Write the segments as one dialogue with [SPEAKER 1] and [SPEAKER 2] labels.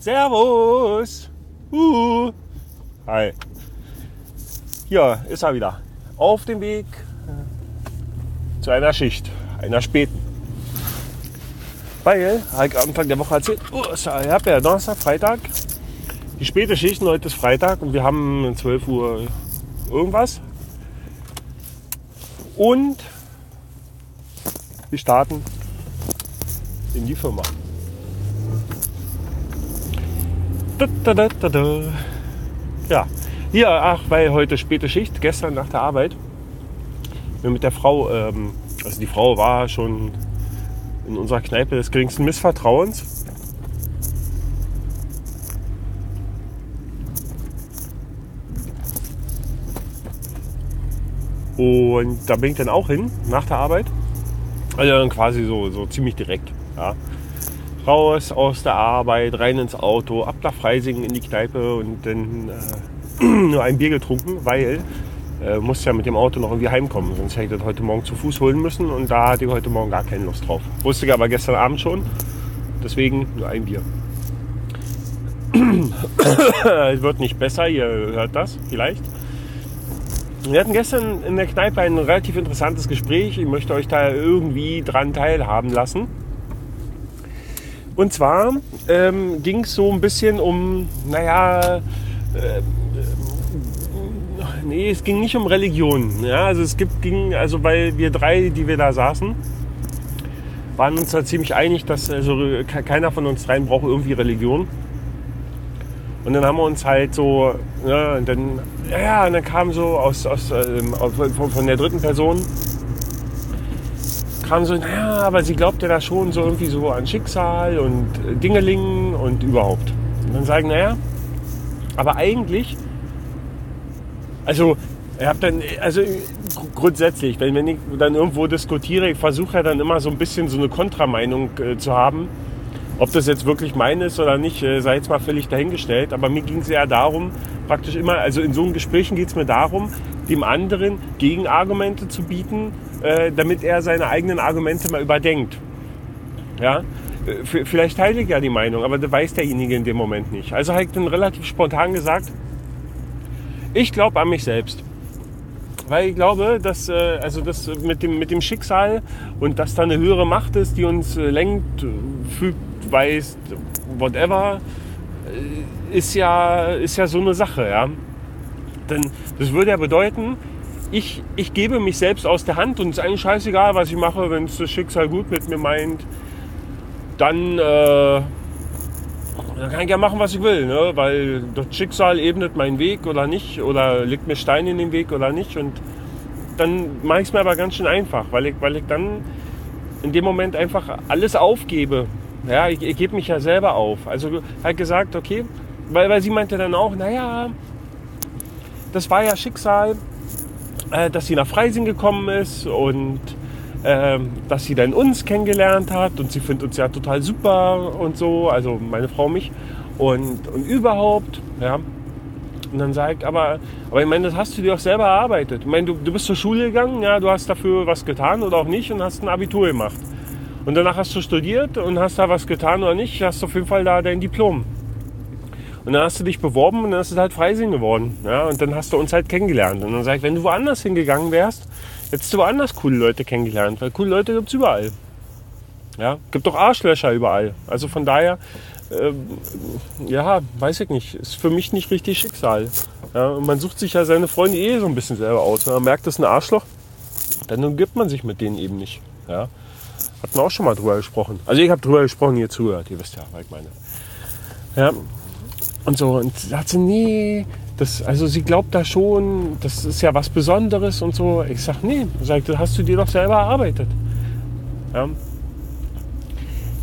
[SPEAKER 1] Servus. Uh. Hi. Hier ist er wieder. Auf dem Weg äh, zu einer Schicht, einer späten. Weil, ich am Anfang der Woche erzählt, oh, ich habe ja Donnerstag, Freitag, die späte Schichten, heute ist Freitag und wir haben 12 Uhr irgendwas. Und wir starten in die Firma. Da, da, da, ja, hier, ach, weil heute späte Schicht, gestern nach der Arbeit. Wir mit der Frau, ähm, also die Frau war schon in unserer Kneipe des geringsten Missvertrauens. Und da bin ich dann auch hin, nach der Arbeit. Also dann quasi so, so ziemlich direkt. Ja. Raus aus der Arbeit, rein ins Auto, ab nach Freising in die Kneipe und dann äh, nur ein Bier getrunken, weil äh, musste ja mit dem Auto noch irgendwie heimkommen. Sonst hätte ich das heute Morgen zu Fuß holen müssen und da hatte ich heute Morgen gar keine Lust drauf. Wusste ich aber gestern Abend schon. Deswegen nur ein Bier. es wird nicht besser, ihr hört das vielleicht. Wir hatten gestern in der Kneipe ein relativ interessantes Gespräch. Ich möchte euch da irgendwie dran teilhaben lassen. Und zwar ähm, ging es so ein bisschen um, naja, äh, nee, es ging nicht um Religion. Ja, also es gibt, ging, also weil wir drei, die wir da saßen, waren uns da ziemlich einig, dass also keiner von uns dreien braucht irgendwie Religion. Und dann haben wir uns halt so, ja, und dann, ja, und dann kam so aus, aus ähm, von der dritten Person, kam so, naja, aber sie glaubt ja da schon so irgendwie so an Schicksal und Dingelingen und überhaupt. Und dann sagen, naja, aber eigentlich, also ich habe dann, also grundsätzlich, wenn, wenn ich dann irgendwo diskutiere, ich versuche ja dann immer so ein bisschen so eine Kontrameinung äh, zu haben. Ob das jetzt wirklich meine ist oder nicht, äh, sei jetzt mal völlig dahingestellt. Aber mir ging es ja darum, praktisch immer, also in so Gesprächen geht es mir darum, dem anderen Gegenargumente zu bieten, äh, damit er seine eigenen Argumente mal überdenkt. Ja, äh, vielleicht teile ich ja die Meinung, aber das weiß derjenige in dem Moment nicht. Also habe ich dann relativ spontan gesagt, ich glaube an mich selbst. Weil ich glaube, dass äh, also das mit dem, mit dem Schicksal und dass da eine höhere Macht ist, die uns lenkt, fügt, weist, whatever, ist ja, ist ja so eine Sache. Ja? Denn das würde ja bedeuten, ich, ich gebe mich selbst aus der Hand und es ist eigentlich scheißegal, was ich mache, wenn es das Schicksal gut mit mir meint. Dann, äh, dann kann ich ja machen, was ich will, ne? weil das Schicksal ebnet meinen Weg oder nicht oder legt mir Steine in den Weg oder nicht. Und dann mache ich es mir aber ganz schön einfach, weil ich, weil ich dann in dem Moment einfach alles aufgebe. Ja, ich, ich gebe mich ja selber auf. Also halt gesagt, okay, weil, weil sie meinte dann auch, naja, das war ja Schicksal, äh, dass sie nach Freising gekommen ist und äh, dass sie dann uns kennengelernt hat und sie findet uns ja total super und so, also meine Frau mich und, und überhaupt, ja. Und dann sagt, aber, aber ich meine, das hast du dir auch selber erarbeitet. Ich meine, du, du bist zur Schule gegangen, ja, du hast dafür was getan oder auch nicht und hast ein Abitur gemacht. Und danach hast du studiert und hast da was getan oder nicht, hast auf jeden Fall da dein Diplom. Und dann hast du dich beworben und dann ist es halt Freising geworden. Ja, und dann hast du uns halt kennengelernt. Und dann sag ich, wenn du woanders hingegangen wärst, hättest du woanders coole Leute kennengelernt. Weil coole Leute gibt es überall. Ja, gibt doch Arschlöcher überall. Also von daher, äh, ja, weiß ich nicht. Ist für mich nicht richtig Schicksal. Ja, und man sucht sich ja seine Freunde eh so ein bisschen selber aus. Wenn man merkt, das ist ein Arschloch, dann umgibt man sich mit denen eben nicht. Ja. Hatten wir auch schon mal drüber gesprochen. Also ich habe drüber gesprochen, ihr zuhört, ihr wisst ja, was ich meine. Ja, und so. Und sagt sie, nee, das, also sie glaubt da schon, das ist ja was Besonderes und so. Ich sag, nee, sagt, das hast du dir doch selber erarbeitet. Ja.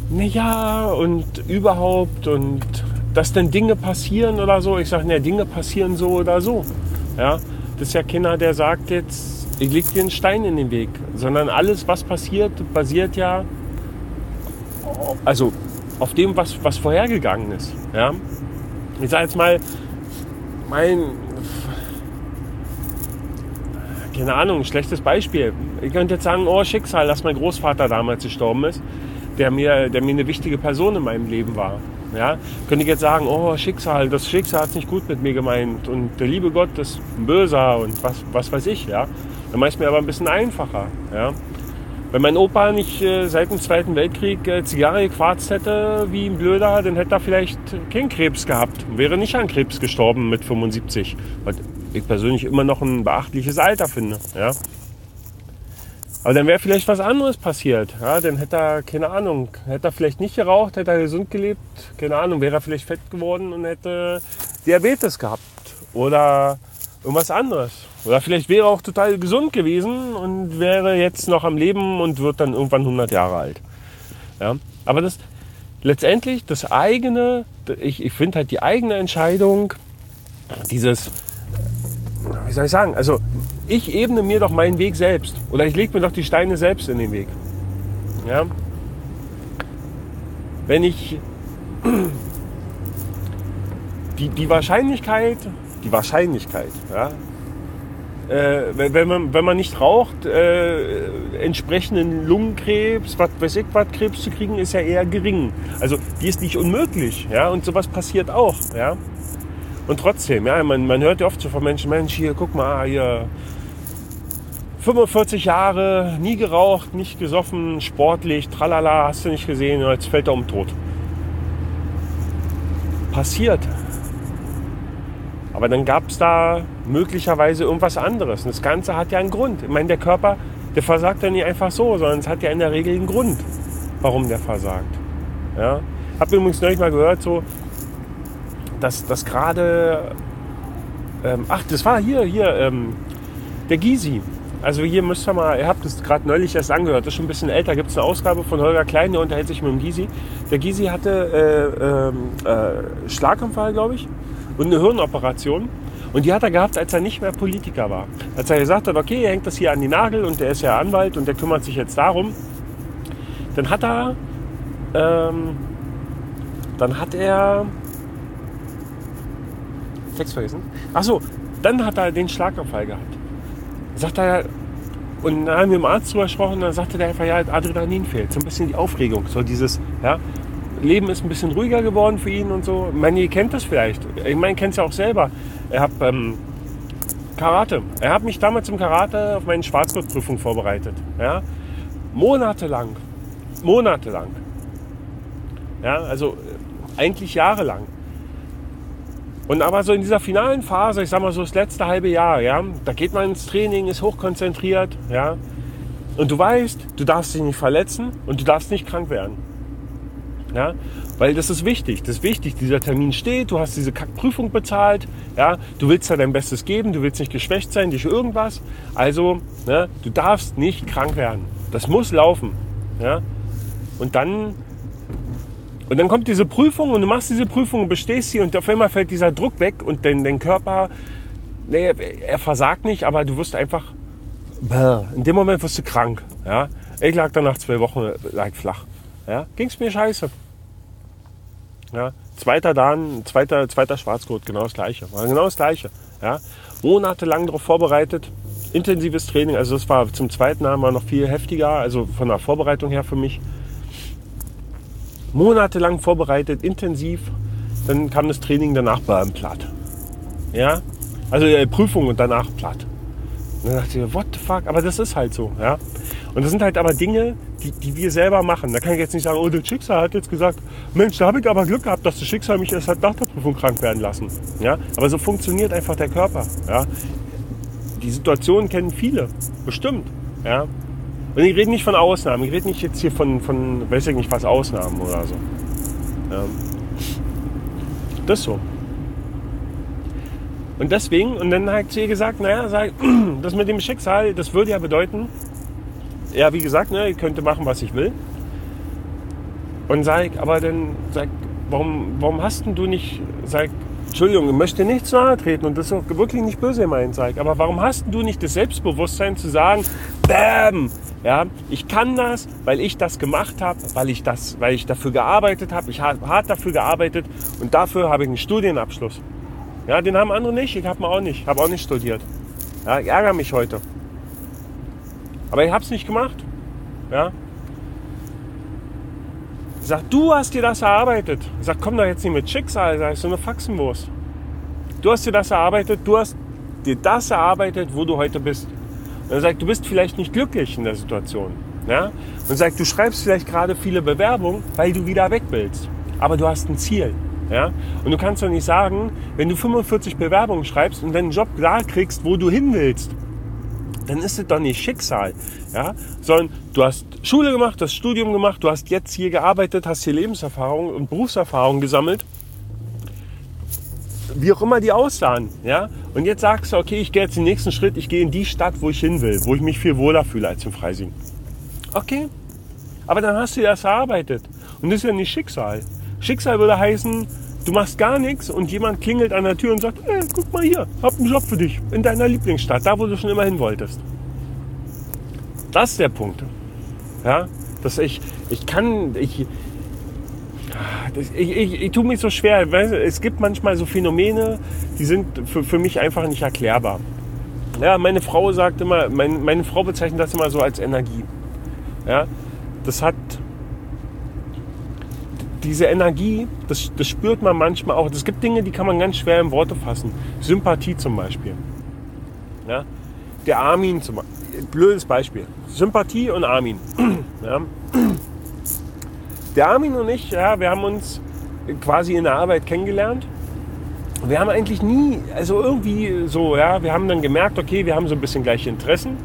[SPEAKER 1] Naja, und überhaupt und dass denn Dinge passieren oder so. Ich sag, ne, Dinge passieren so oder so. Ja, das ist ja keiner, der sagt jetzt, ich leg dir einen Stein in den Weg, sondern alles, was passiert, basiert ja also auf dem, was, was vorhergegangen ist. Ja? Ich sage jetzt mal, mein, keine Ahnung, schlechtes Beispiel. Ich könnte jetzt sagen, oh Schicksal, dass mein Großvater damals gestorben ist, der mir, der mir eine wichtige Person in meinem Leben war. Ja, könnte ich jetzt sagen, oh Schicksal, das Schicksal hat es nicht gut mit mir gemeint und der liebe Gott ist ein Böser und was, was weiß ich, ja. Dann mache ich es mir aber ein bisschen einfacher, ja. Wenn mein Opa nicht äh, seit dem Zweiten Weltkrieg äh, Zigarre gequarzt hätte wie ein Blöder, dann hätte er vielleicht keinen Krebs gehabt wäre nicht an Krebs gestorben mit 75. Was ich persönlich immer noch ein beachtliches Alter finde. Ja. Aber dann wäre vielleicht was anderes passiert. Ja, dann hätte er, keine Ahnung, hätte er vielleicht nicht geraucht, hätte er gesund gelebt, keine Ahnung, wäre er vielleicht fett geworden und hätte Diabetes gehabt. Oder irgendwas anderes. Oder vielleicht wäre er auch total gesund gewesen und wäre jetzt noch am Leben und wird dann irgendwann 100 Jahre alt. Ja? Aber das letztendlich das eigene, ich, ich finde halt die eigene Entscheidung, dieses, wie soll ich sagen, also ich ebne mir doch meinen Weg selbst. Oder ich lege mir doch die Steine selbst in den Weg. Ja? Wenn ich die, die Wahrscheinlichkeit die Wahrscheinlichkeit, ja, äh, wenn, man, wenn man nicht raucht, äh, entsprechenden Lungenkrebs, was weiß ich, was Krebs zu kriegen, ist ja eher gering. Also die ist nicht unmöglich, ja, und sowas passiert auch, ja. Und trotzdem, ja, man, man hört ja oft so von Menschen, Mensch, hier, guck mal, hier, 45 Jahre, nie geraucht, nicht gesoffen, sportlich, tralala, hast du nicht gesehen, jetzt fällt er um tot. Passiert, aber dann gab es da möglicherweise irgendwas anderes. Und das Ganze hat ja einen Grund. Ich meine, der Körper, der versagt ja nicht einfach so, sondern es hat ja in der Regel einen Grund, warum der versagt. Ja? Habe übrigens neulich mal gehört, so, dass, dass gerade, ähm, ach, das war hier, hier, ähm, der Gysi. Also hier müsst ihr mal, ihr habt es gerade neulich erst angehört, das ist schon ein bisschen älter, gibt es eine Ausgabe von Holger Klein, der unterhält sich mit dem Gysi. Der Gysi hatte äh, äh, äh, Schlaganfall, glaube ich und eine Hirnoperation. Und die hat er gehabt, als er nicht mehr Politiker war. Als er gesagt hat, okay, er hängt das hier an die Nagel und der ist ja Anwalt und der kümmert sich jetzt darum. Dann hat er, ähm, dann hat er, Text vergessen. Ach so, dann hat er den Schlaganfall gehabt. Sagt er, und dann haben wir dem Arzt drüber gesprochen, dann sagte der einfach, ja, Adrenalin fehlt, so ein bisschen die Aufregung, so dieses, ja, Leben ist ein bisschen ruhiger geworden für ihn und so. Ihr kennt das vielleicht. Ich meine, kennt es ja auch selber. Er hat ähm, Karate. Er hat mich damals im Karate auf meine Schwarzgurtprüfung vorbereitet. Ja? Monatelang. Monatelang. Ja, also äh, eigentlich jahrelang. Und aber so in dieser finalen Phase, ich sag mal so das letzte halbe Jahr, ja, da geht man ins Training, ist hochkonzentriert, ja. Und du weißt, du darfst dich nicht verletzen und du darfst nicht krank werden. Ja? Weil das ist wichtig. Das ist wichtig. Dieser Termin steht, du hast diese Kackprüfung bezahlt, ja? du willst da dein Bestes geben, du willst nicht geschwächt sein durch irgendwas. Also, ne? du darfst nicht krank werden. Das muss laufen. Ja? Und dann und dann kommt diese Prüfung und du machst diese Prüfung und bestehst sie und auf einmal fällt dieser Druck weg und dein, dein Körper, nee, er versagt nicht, aber du wirst einfach, in dem Moment wirst du krank. Ja? Ich lag dann nach zwei Wochen lag flach. Ja? Ging es mir scheiße. Ja, zweiter Dan, zweiter, zweiter Schwarzgurt, genau das gleiche. War genau das gleiche. Ja, monatelang darauf vorbereitet, intensives Training. Also das war zum zweiten Mal noch viel heftiger, also von der Vorbereitung her für mich. Monatelang vorbereitet, intensiv. Dann kam das Training danach beim platt. Ja, also äh, Prüfung und danach platt. Dann dachte ich, what the fuck? Aber das ist halt so. Ja, und das sind halt aber Dinge, die, die wir selber machen. Da kann ich jetzt nicht sagen, oh, das Schicksal hat jetzt gesagt, Mensch, da habe ich aber Glück gehabt, dass das Schicksal mich erst nach der Prüfung krank werden lassen. Ja? Aber so funktioniert einfach der Körper. Ja? Die Situation kennen viele, bestimmt. Ja? Und ich rede nicht von Ausnahmen, ich rede nicht jetzt hier von, von weiß ich nicht was, Ausnahmen oder so. Ja. Das so. Und deswegen, und dann hat sie gesagt, naja, das mit dem Schicksal, das würde ja bedeuten, ja, wie gesagt, ne, ich könnte machen, was ich will. Und sag, aber dann sag, warum, warum hast denn du nicht, sag, Entschuldigung, ich möchte nichts nahe treten und das ist auch wirklich nicht böse gemeint, sag, aber warum hast du nicht das Selbstbewusstsein zu sagen, Bäm, ja, ich kann das, weil ich das gemacht habe, weil ich das, weil ich dafür gearbeitet habe, ich habe hart dafür gearbeitet und dafür habe ich einen Studienabschluss. Ja, den haben andere nicht, ich habe auch nicht, habe auch nicht studiert. Ja, ich ärgere mich heute. Aber ich habe es nicht gemacht. Ja? Sag, du hast dir das erarbeitet. Sag, komm doch jetzt nicht mit Schicksal, sag, so eine Faxenwurst. Du hast dir das erarbeitet, du hast dir das erarbeitet, wo du heute bist. Und er sagt, du bist vielleicht nicht glücklich in der Situation. Ja? Und sagt, du schreibst vielleicht gerade viele Bewerbungen, weil du wieder weg willst. Aber du hast ein Ziel. Ja? Und du kannst doch nicht sagen, wenn du 45 Bewerbungen schreibst und einen Job klar kriegst, wo du hin willst, dann ist es doch nicht Schicksal, ja? sondern du hast Schule gemacht, hast Studium gemacht, du hast jetzt hier gearbeitet, hast hier Lebenserfahrung und Berufserfahrung gesammelt, wie auch immer die aussahen, ja. Und jetzt sagst du, okay, ich gehe jetzt den nächsten Schritt, ich gehe in die Stadt, wo ich hin will, wo ich mich viel wohler fühle als in Freising. Okay, aber dann hast du das erarbeitet und das ist ja nicht Schicksal. Schicksal würde heißen, du machst gar nichts und jemand klingelt an der Tür und sagt, hey, guck mal hier, hab einen Job für dich in deiner Lieblingsstadt, da wo du schon immer hin wolltest. Das ist der Punkt. Ja, dass ich, ich kann, ich, ich, ich, ich tue mich so schwer. Es gibt manchmal so Phänomene, die sind für, für mich einfach nicht erklärbar. Ja, meine Frau sagt immer, meine, meine Frau bezeichnet das immer so als Energie. Ja, das hat diese Energie, das, das spürt man manchmal auch. Es gibt Dinge, die kann man ganz schwer in Worte fassen. Sympathie zum Beispiel. Ja, der Armin zum. Blödes Beispiel. Sympathie und Armin. Ja. Der Armin und ich, ja, wir haben uns quasi in der Arbeit kennengelernt. Wir haben eigentlich nie, also irgendwie so, ja, wir haben dann gemerkt, okay, wir haben so ein bisschen gleiche Interessen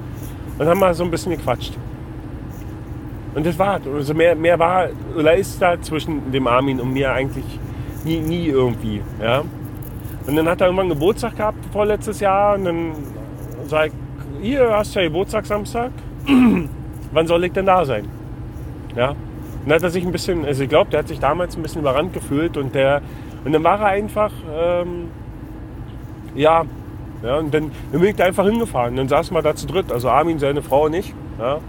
[SPEAKER 1] und haben mal so ein bisschen gequatscht. Und das war, also mehr, mehr war oder ist da zwischen dem Armin und mir eigentlich nie, nie irgendwie, ja. Und dann hat er irgendwann Geburtstag gehabt vorletztes Jahr und dann sag ich, hier hast du ja Geburtstag Samstag, wann soll ich denn da sein? Ja, und hat er sich ein bisschen, also ich glaube, der hat sich damals ein bisschen überrannt gefühlt und der, und dann war er einfach, ähm, ja, ja, und dann, dann bin ich da einfach hingefahren. Dann saßen wir da zu dritt, also Armin, seine Frau und ich. Ja.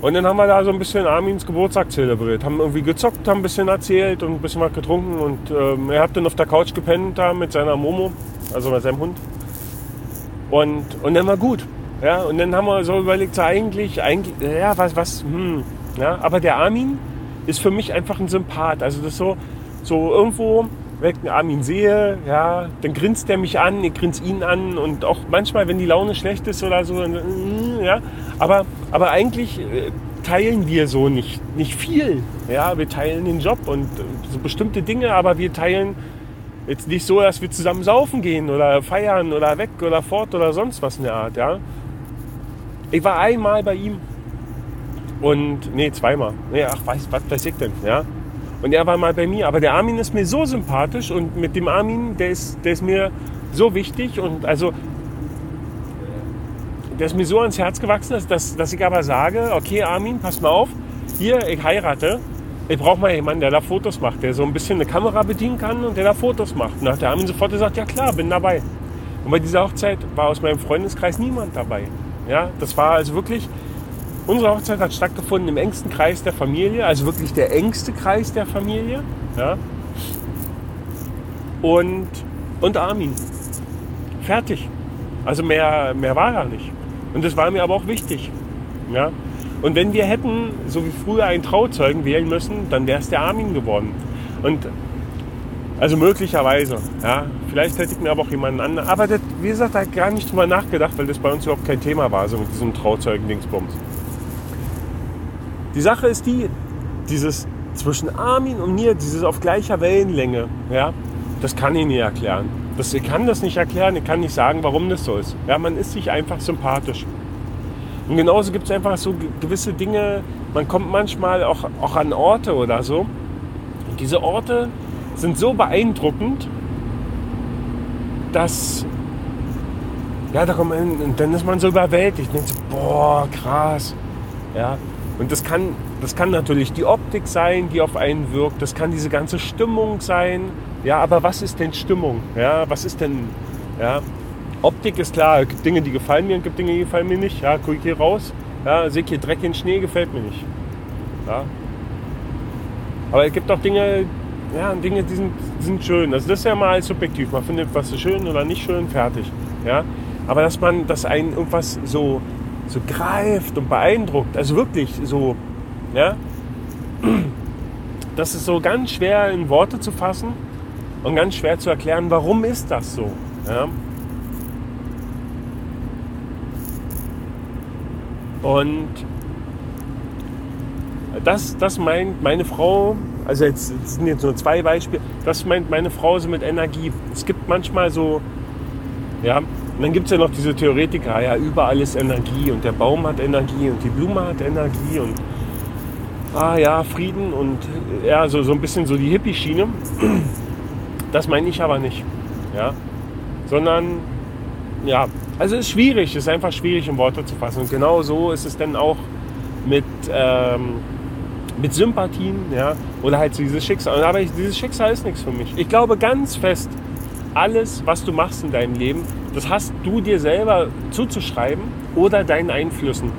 [SPEAKER 1] Und dann haben wir da so ein bisschen Armins Geburtstag zelebriert. Haben irgendwie gezockt, haben ein bisschen erzählt und ein bisschen was getrunken. Und ähm, er hat dann auf der Couch gepennt da mit seiner Momo, also mit seinem Hund. Und, und dann war gut. Ja, und dann haben wir so überlegt, so eigentlich, eigentlich, ja, was, was, hm, ja, aber der Armin ist für mich einfach ein Sympath. Also das ist so, so irgendwo, ich den Armin sehe, ja, dann grinst der mich an, ich grinse ihn an und auch manchmal, wenn die Laune schlecht ist oder so, mm, ja, aber, aber eigentlich äh, teilen wir so nicht, nicht viel. Ja, wir teilen den Job und so bestimmte Dinge, aber wir teilen jetzt nicht so, dass wir zusammen saufen gehen oder feiern oder weg oder fort oder sonst was in der Art, ja. Ich war einmal bei ihm und, nee, zweimal. Nee, ach, weiß, was weiß ich denn, ja. Und er war mal bei mir. Aber der Armin ist mir so sympathisch und mit dem Armin, der ist, der ist mir so wichtig und also, der ist mir so ans Herz gewachsen, dass, dass, ich aber sage, okay, Armin, pass mal auf, hier, ich heirate, ich brauche mal jemanden, der da Fotos macht, der so ein bisschen eine Kamera bedienen kann und der da Fotos macht. Und dann hat der Armin sofort gesagt, ja klar, bin dabei. Und bei dieser Hochzeit war aus meinem Freundeskreis niemand dabei. Ja, das war also wirklich, Unsere Hochzeit hat stattgefunden im engsten Kreis der Familie, also wirklich der engste Kreis der Familie. Ja? Und, und Armin. Fertig. Also mehr, mehr war da nicht. Und das war mir aber auch wichtig. Ja? Und wenn wir hätten, so wie früher, einen Trauzeugen wählen müssen, dann wäre es der Armin geworden. Und also möglicherweise, ja. Vielleicht hätte ich mir aber auch jemanden anderen. Aber das, wie gesagt, da gar nicht drüber nachgedacht, weil das bei uns überhaupt kein Thema war, so mit diesem Trauzeugen-Dingsbums. Die Sache ist die, dieses zwischen Armin und mir, dieses auf gleicher Wellenlänge, ja, das kann ich nie erklären. Das, ich kann das nicht erklären, ich kann nicht sagen, warum das so ist. Ja, man ist sich einfach sympathisch. Und genauso gibt es einfach so gewisse Dinge, man kommt manchmal auch, auch an Orte oder so. Und diese Orte sind so beeindruckend, dass, ja, da kommt man, dann ist man so überwältigt. Denkt so, boah, krass. Ja, und das kann, das kann natürlich die Optik sein, die auf einen wirkt. Das kann diese ganze Stimmung sein. Ja, aber was ist denn Stimmung? Ja, was ist denn, ja, Optik ist klar. Es gibt Dinge, die gefallen mir und es gibt Dinge, die gefallen mir nicht. Ja, guck ich hier raus. Ja, sehe hier Dreck in Schnee, gefällt mir nicht. Ja. Aber es gibt auch Dinge, ja, Dinge, die sind, sind schön. Also das ist ja mal subjektiv. Man findet was schön oder nicht schön, fertig. Ja. Aber dass man, dass einen irgendwas so so greift und beeindruckt. Also wirklich so, ja. das ist so ganz schwer in Worte zu fassen und ganz schwer zu erklären, warum ist das so. Ja? Und das, das meint meine Frau, also jetzt, jetzt sind jetzt nur zwei Beispiele, das meint meine Frau so mit Energie. Es gibt manchmal so, ja, und dann gibt es ja noch diese Theoretiker, ja, überall ist Energie und der Baum hat Energie und die Blume hat Energie und ah ja, Frieden und ja, so, so ein bisschen so die Hippie-Schiene. Das meine ich aber nicht. Ja? Sondern, ja, also es ist schwierig, es ist einfach schwierig in Worte zu fassen. Und genau so ist es dann auch mit, ähm, mit Sympathien, ja, oder halt so dieses Schicksal. Aber ich, dieses Schicksal ist nichts für mich. Ich glaube ganz fest, alles, was du machst in deinem Leben, das hast du dir selber zuzuschreiben oder deinen Einflüssen.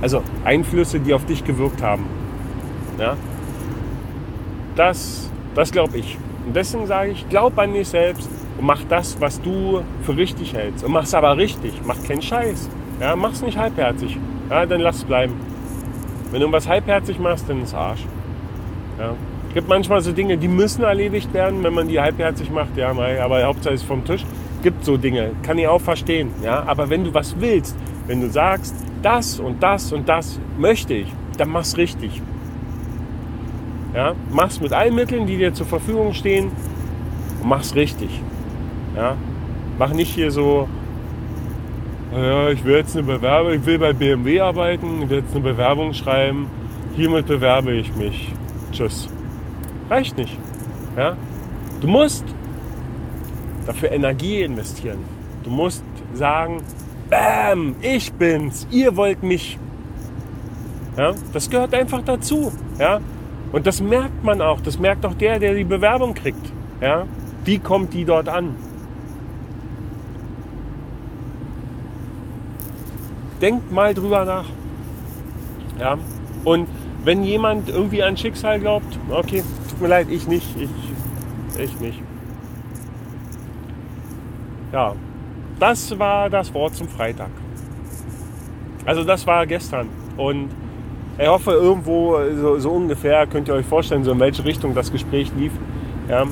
[SPEAKER 1] Also Einflüsse, die auf dich gewirkt haben. Ja? Das, das glaube ich. Und deswegen sage ich, glaub an dich selbst und mach das, was du für richtig hältst. Und mach's aber richtig. Mach keinen Scheiß. Ja, mach's nicht halbherzig. Ja, dann lass es bleiben. Wenn du was halbherzig machst, dann ist Arsch. Ja. Es gibt manchmal so Dinge, die müssen erledigt werden, wenn man die halbherzig macht. Ja, aber Hauptsache ist vom Tisch. Gibt so Dinge, kann ich auch verstehen. Ja, aber wenn du was willst, wenn du sagst, das und das und das möchte ich, dann mach's richtig. Ja, mach's mit allen Mitteln, die dir zur Verfügung stehen und mach's richtig. Ja, mach nicht hier so, ja, ich will jetzt eine Bewerbung, ich will bei BMW arbeiten, ich will jetzt eine Bewerbung schreiben, hiermit bewerbe ich mich. Tschüss. Reicht nicht. Ja? Du musst dafür Energie investieren. Du musst sagen, Bam, ich bin's, ihr wollt mich. Ja? Das gehört einfach dazu. Ja? Und das merkt man auch. Das merkt auch der, der die Bewerbung kriegt. Ja? Wie kommt die dort an? Denkt mal drüber nach. Ja? Und wenn jemand irgendwie an Schicksal glaubt, okay, tut mir leid, ich nicht, ich, ich nicht. Ja, das war das Wort zum Freitag. Also das war gestern. Und ich hoffe, irgendwo so, so, ungefähr könnt ihr euch vorstellen, so in welche Richtung das Gespräch lief. Ja.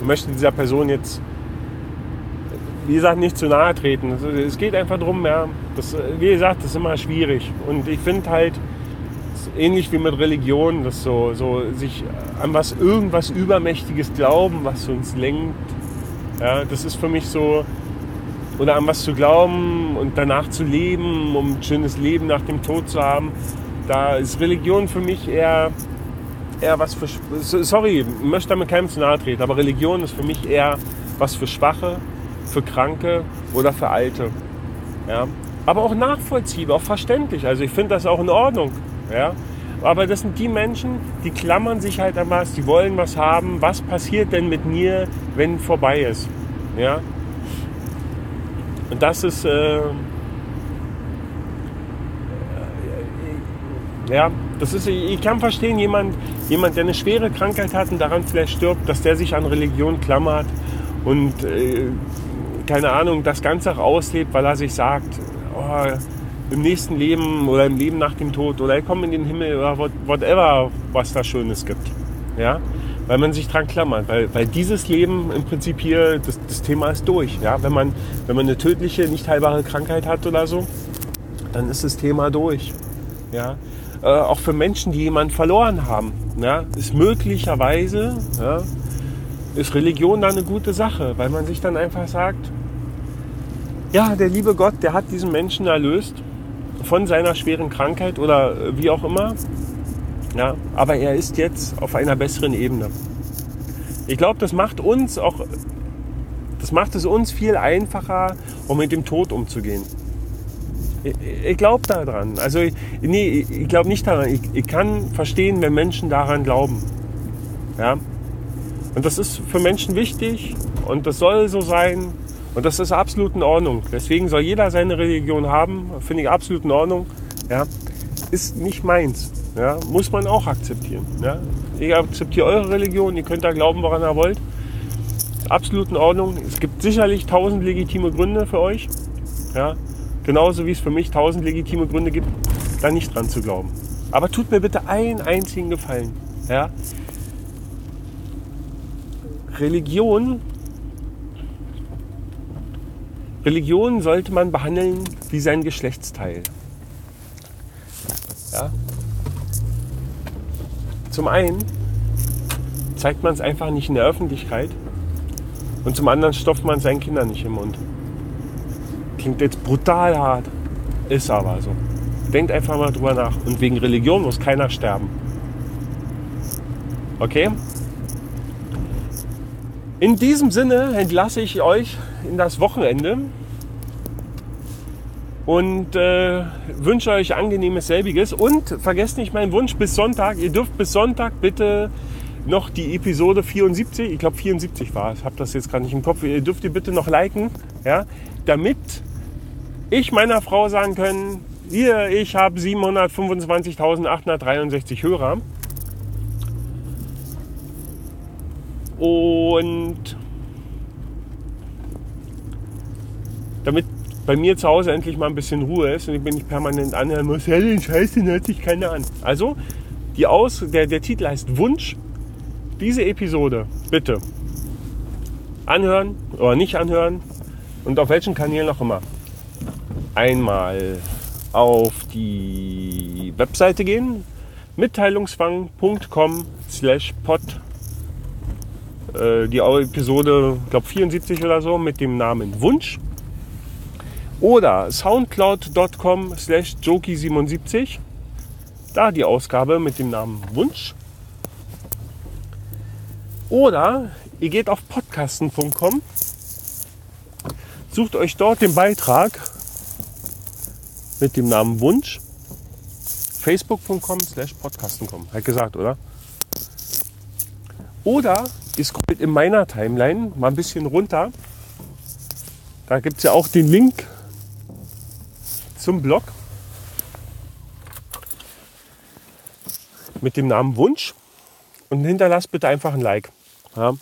[SPEAKER 1] Ich möchte dieser Person jetzt, wie gesagt, nicht zu nahe treten. Es geht einfach darum, ja, das, wie gesagt, das ist immer schwierig. Und ich finde halt, ähnlich wie mit Religion, dass so, so sich an was irgendwas Übermächtiges glauben, was uns lenkt. Ja, das ist für mich so, oder an was zu glauben und danach zu leben, um ein schönes Leben nach dem Tod zu haben. Da ist Religion für mich eher, eher was für, sorry, möchte damit keinem zu nahe treten, aber Religion ist für mich eher was für Schwache, für Kranke oder für Alte. Ja? Aber auch nachvollziehbar, auch verständlich. Also ich finde das auch in Ordnung. Ja? Aber das sind die Menschen, die klammern sich halt an was, die wollen was haben. Was passiert denn mit mir, wenn vorbei ist? Ja? Und das ist, äh, ja, das ist, ich kann verstehen, jemand, jemand, der eine schwere Krankheit hat und daran vielleicht stirbt, dass der sich an Religion klammert und, äh, keine Ahnung, das Ganze auch auslebt, weil er sich sagt, oh, im nächsten Leben oder im Leben nach dem Tod oder ich komme in den Himmel oder whatever, was da Schönes gibt. Ja? weil man sich dran klammert, weil, weil dieses Leben im Prinzip hier, das, das Thema ist durch. Ja? Wenn, man, wenn man eine tödliche, nicht heilbare Krankheit hat oder so, dann ist das Thema durch. Ja? Äh, auch für Menschen, die jemanden verloren haben, ja? ist möglicherweise, ja, ist Religion da eine gute Sache, weil man sich dann einfach sagt, ja, der liebe Gott, der hat diesen Menschen erlöst von seiner schweren Krankheit oder wie auch immer. Ja, aber er ist jetzt auf einer besseren Ebene. Ich glaube, das macht uns auch, das macht es uns viel einfacher, um mit dem Tod umzugehen. Ich, ich glaube daran. Also, nee, ich glaube nicht daran. Ich, ich kann verstehen, wenn Menschen daran glauben. Ja. Und das ist für Menschen wichtig und das soll so sein und das ist absolut in Ordnung. Deswegen soll jeder seine Religion haben, finde ich absolut in Ordnung. Ja. Ist nicht meins. Ja, muss man auch akzeptieren. Ja. Ich akzeptiere eure Religion, ihr könnt da glauben, woran ihr wollt. Absolut in Ordnung. Es gibt sicherlich tausend legitime Gründe für euch. Ja. Genauso wie es für mich tausend legitime Gründe gibt, da nicht dran zu glauben. Aber tut mir bitte einen einzigen Gefallen. Ja? Religion, Religion sollte man behandeln wie sein Geschlechtsteil. Ja? Zum einen zeigt man es einfach nicht in der Öffentlichkeit und zum anderen stopft man seinen Kindern nicht im Mund. Klingt jetzt brutal hart, ist aber so. Denkt einfach mal drüber nach. Und wegen Religion muss keiner sterben. Okay? In diesem Sinne entlasse ich euch in das Wochenende und äh, wünsche euch angenehmes selbiges. Und vergesst nicht meinen Wunsch bis Sonntag. Ihr dürft bis Sonntag bitte noch die Episode 74, ich glaube 74 war ich habe das jetzt gerade nicht im Kopf, ihr dürft ihr bitte noch liken, ja, damit ich meiner Frau sagen können, hier, ich habe 725.863 Hörer. Und damit bei mir zu Hause endlich mal ein bisschen Ruhe ist und ich bin nicht permanent anhören muss, ja, den Scheiß, den hört sich keiner an. Also, die Aus, der, der Titel heißt Wunsch. Diese Episode bitte anhören oder nicht anhören und auf welchen Kanälen auch immer. Einmal auf die Webseite gehen, mitteilungsfang.com slash pod. Äh, die Episode, glaube 74 oder so, mit dem Namen Wunsch. Oder soundcloud.com slash joki77. Da die Ausgabe mit dem Namen Wunsch. Oder ihr geht auf podcasten.com, sucht euch dort den Beitrag mit dem Namen Wunsch. Facebook.com slash podcasten.com. Hat gesagt, oder? Oder ihr scrollt in meiner Timeline mal ein bisschen runter. Da gibt es ja auch den Link zum Blog mit dem Namen Wunsch und hinterlasst bitte einfach ein Like. Ja.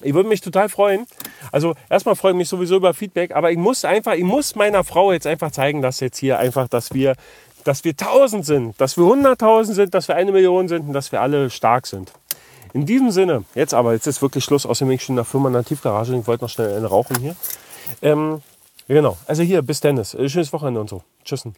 [SPEAKER 1] Ich würde mich total freuen. Also erstmal freue ich mich sowieso über Feedback, aber ich muss einfach, ich muss meiner Frau jetzt einfach zeigen, dass jetzt hier einfach, dass wir, dass wir tausend sind, dass wir hunderttausend sind, dass wir eine Million sind und dass wir alle stark sind. In diesem Sinne, jetzt aber, jetzt ist wirklich Schluss, außerdem bin ich schon in der Firma in der Tiefgarage, ich wollte noch schnell eine rauchen hier. Ähm, genau, also hier, bis Dennis. Schönes Wochenende und so. Tschüssen.